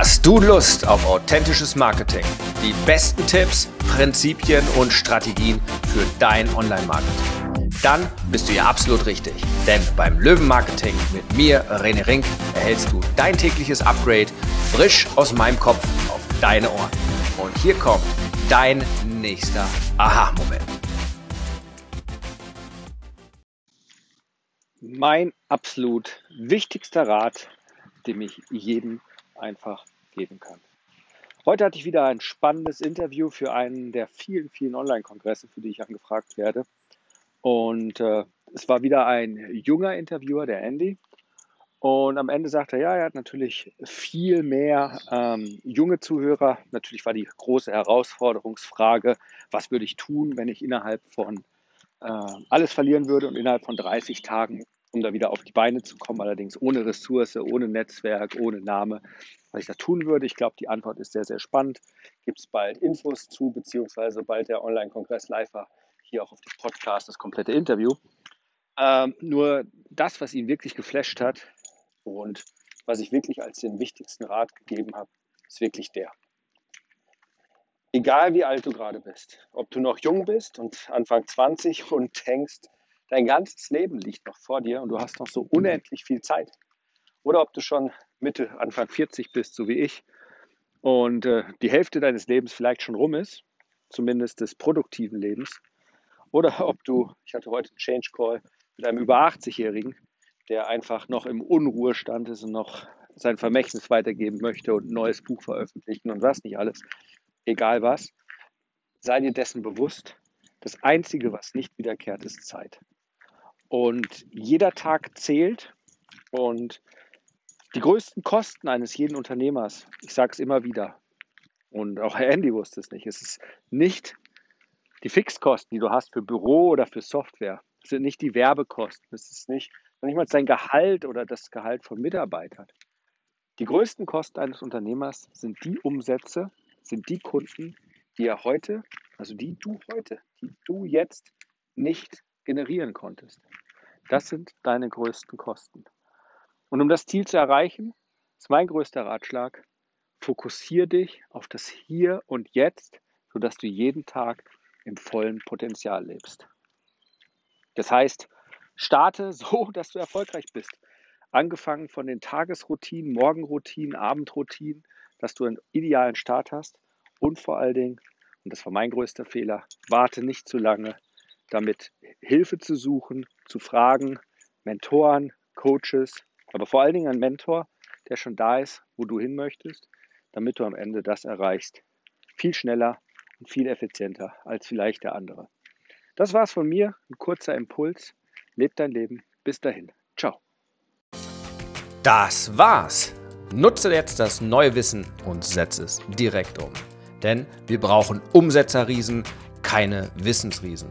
Hast du Lust auf authentisches Marketing? Die besten Tipps, Prinzipien und Strategien für dein Online-Marketing? Dann bist du ja absolut richtig. Denn beim Löwen-Marketing mit mir, René Rink, erhältst du dein tägliches Upgrade frisch aus meinem Kopf auf deine Ohren. Und hier kommt dein nächster Aha-Moment. Mein absolut wichtigster Rat, den ich jedem einfach geben kann. Heute hatte ich wieder ein spannendes Interview für einen der vielen, vielen Online-Kongresse, für die ich angefragt werde. Und äh, es war wieder ein junger Interviewer, der Andy. Und am Ende sagte er, ja, er hat natürlich viel mehr ähm, junge Zuhörer. Natürlich war die große Herausforderungsfrage, was würde ich tun, wenn ich innerhalb von äh, alles verlieren würde und innerhalb von 30 Tagen um da wieder auf die Beine zu kommen, allerdings ohne Ressource, ohne Netzwerk, ohne Name, was ich da tun würde. Ich glaube, die Antwort ist sehr, sehr spannend. Gibt es bald Infos zu, beziehungsweise sobald der Online-Kongress live war, hier auch auf dem Podcast das komplette Interview. Ähm, nur das, was ihn wirklich geflasht hat und was ich wirklich als den wichtigsten Rat gegeben habe, ist wirklich der. Egal wie alt du gerade bist, ob du noch jung bist und Anfang 20 und denkst, dein ganzes Leben liegt noch vor dir und du hast noch so unendlich viel Zeit. Oder ob du schon Mitte, Anfang 40 bist, so wie ich, und äh, die Hälfte deines Lebens vielleicht schon rum ist, zumindest des produktiven Lebens. Oder ob du, ich hatte heute einen Change Call mit einem über 80-Jährigen, der einfach noch im Unruhestand ist und noch sein Vermächtnis weitergeben möchte und ein neues Buch veröffentlichen und was nicht alles. Egal was, sei dir dessen bewusst. Das Einzige, was nicht wiederkehrt, ist Zeit. Und jeder Tag zählt. Und die größten Kosten eines jeden Unternehmers, ich sage es immer wieder, und auch Herr Andy wusste es nicht, es ist nicht die Fixkosten, die du hast für Büro oder für Software. Es sind nicht die Werbekosten. Es ist nicht, nicht mal sein Gehalt oder das Gehalt von Mitarbeitern. Die größten Kosten eines Unternehmers sind die Umsätze, sind die Kunden, die er heute, also die du heute, die du jetzt nicht generieren konntest. Das sind deine größten Kosten. Und um das Ziel zu erreichen, ist mein größter Ratschlag, fokussiere dich auf das Hier und Jetzt, sodass du jeden Tag im vollen Potenzial lebst. Das heißt, starte so, dass du erfolgreich bist. Angefangen von den Tagesroutinen, Morgenroutinen, Abendroutinen, dass du einen idealen Start hast und vor allen Dingen, und das war mein größter Fehler, warte nicht zu lange, damit Hilfe zu suchen, zu fragen, Mentoren, Coaches, aber vor allen Dingen ein Mentor, der schon da ist, wo du hin möchtest, damit du am Ende das erreichst. Viel schneller und viel effizienter als vielleicht der andere. Das war's von mir, ein kurzer Impuls. Leb dein Leben. Bis dahin. Ciao. Das war's. Nutze jetzt das neue Wissen und setze es direkt um. Denn wir brauchen Umsetzerriesen, keine Wissensriesen.